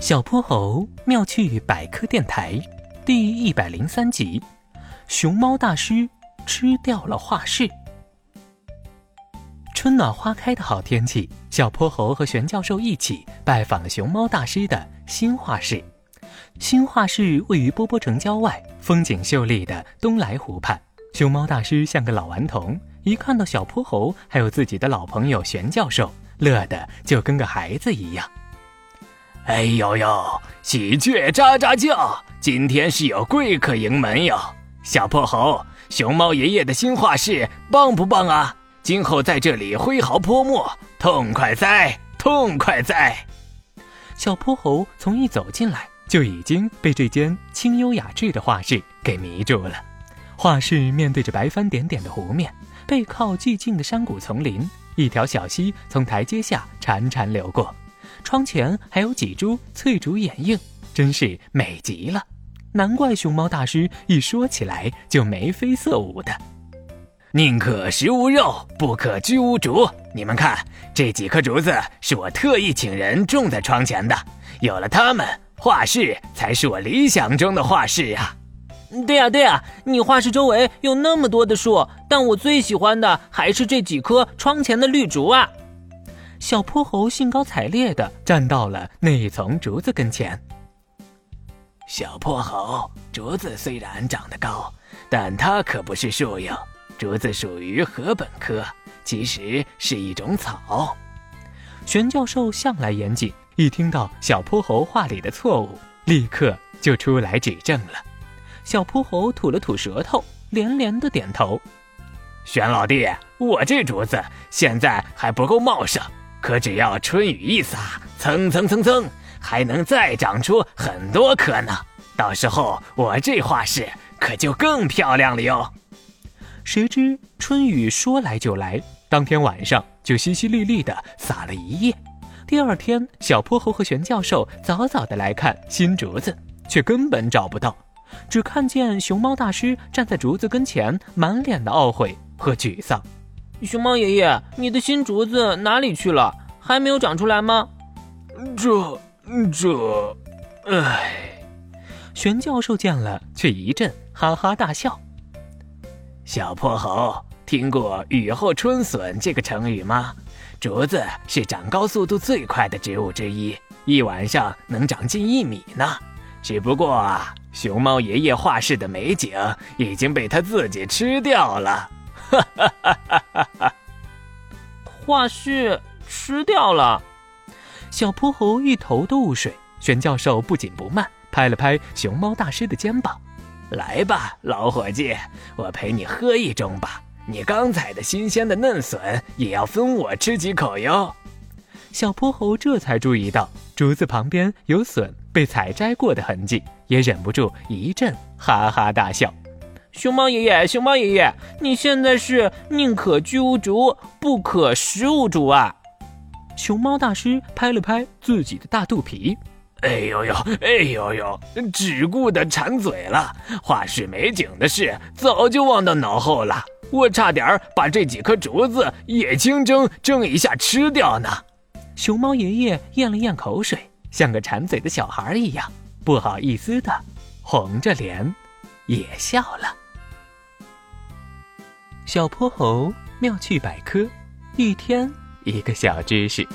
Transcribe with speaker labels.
Speaker 1: 小泼猴妙趣百科电台第一百零三集：熊猫大师吃掉了画室。春暖花开的好天气，小泼猴和玄教授一起拜访了熊猫大师的新画室。新画室位于波波城郊外，风景秀丽的东来湖畔。熊猫大师像个老顽童，一看到小泼猴还有自己的老朋友玄教授，乐得就跟个孩子一样。
Speaker 2: 哎呦呦，喜鹊喳喳叫，今天是有贵客迎门哟！小泼猴，熊猫爷爷的新画室棒不棒啊？今后在这里挥毫泼墨，痛快哉，痛快哉！
Speaker 1: 小泼猴从一走进来，就已经被这间清幽雅致的画室给迷住了。画室面对着白帆点点的湖面，背靠寂静的山谷丛林，一条小溪从台阶下潺潺流过。窗前还有几株翠竹掩映，真是美极了。难怪熊猫大师一说起来就眉飞色舞的。
Speaker 2: 宁可食无肉，不可居无竹。你们看，这几棵竹子是我特意请人种在窗前的。有了它们，画室才是我理想中的画室啊！
Speaker 3: 对呀对呀，你画室周围有那么多的树，但我最喜欢的还是这几棵窗前的绿竹啊。
Speaker 1: 小泼猴兴高采烈地站到了那一丛竹子跟前。
Speaker 2: 小泼猴，竹子虽然长得高，但它可不是树哟。竹子属于禾本科，其实是一种草。
Speaker 1: 玄教授向来严谨，一听到小泼猴话里的错误，立刻就出来指正了。小泼猴吐了吐舌头，连连的点头。
Speaker 2: 玄老弟，我这竹子现在还不够茂盛。可只要春雨一洒，蹭蹭蹭蹭，还能再长出很多棵呢。到时候我这画室可就更漂亮了哟。
Speaker 1: 谁知春雨说来就来，当天晚上就淅淅沥沥的洒了一夜。第二天，小泼猴和玄教授早早的来看新竹子，却根本找不到，只看见熊猫大师站在竹子跟前，满脸的懊悔和沮丧。
Speaker 3: 熊猫爷爷，你的新竹子哪里去了？还没有长出来吗？
Speaker 2: 这这，唉！
Speaker 1: 玄教授见了，却一阵哈哈大笑。
Speaker 2: 小泼猴，听过“雨后春笋”这个成语吗？竹子是长高速度最快的植物之一，一晚上能长近一米呢。只不过，熊猫爷爷画室的美景已经被他自己吃掉了。哈哈哈哈哈！
Speaker 3: 画室吃掉了，
Speaker 1: 小泼猴一头的雾水。玄教授不紧不慢拍了拍熊猫大师的肩膀：“
Speaker 2: 来吧，老伙计，我陪你喝一盅吧。你刚采的新鲜的嫩笋也要分我吃几口哟。”
Speaker 1: 小泼猴这才注意到竹子旁边有笋被采摘过的痕迹，也忍不住一阵哈哈大笑。
Speaker 3: 熊猫爷爷，熊猫爷爷，你现在是宁可居无竹，不可食无竹啊！
Speaker 1: 熊猫大师拍了拍自己的大肚皮，
Speaker 2: 哎呦呦，哎呦呦，只顾得馋嘴了，画室美景的事早就忘到脑后了。我差点把这几颗竹子也清蒸蒸一下吃掉呢。
Speaker 1: 熊猫爷爷咽了咽口水，像个馋嘴的小孩一样，不好意思的红着脸也笑了。小泼猴妙趣百科，一天一个小知识。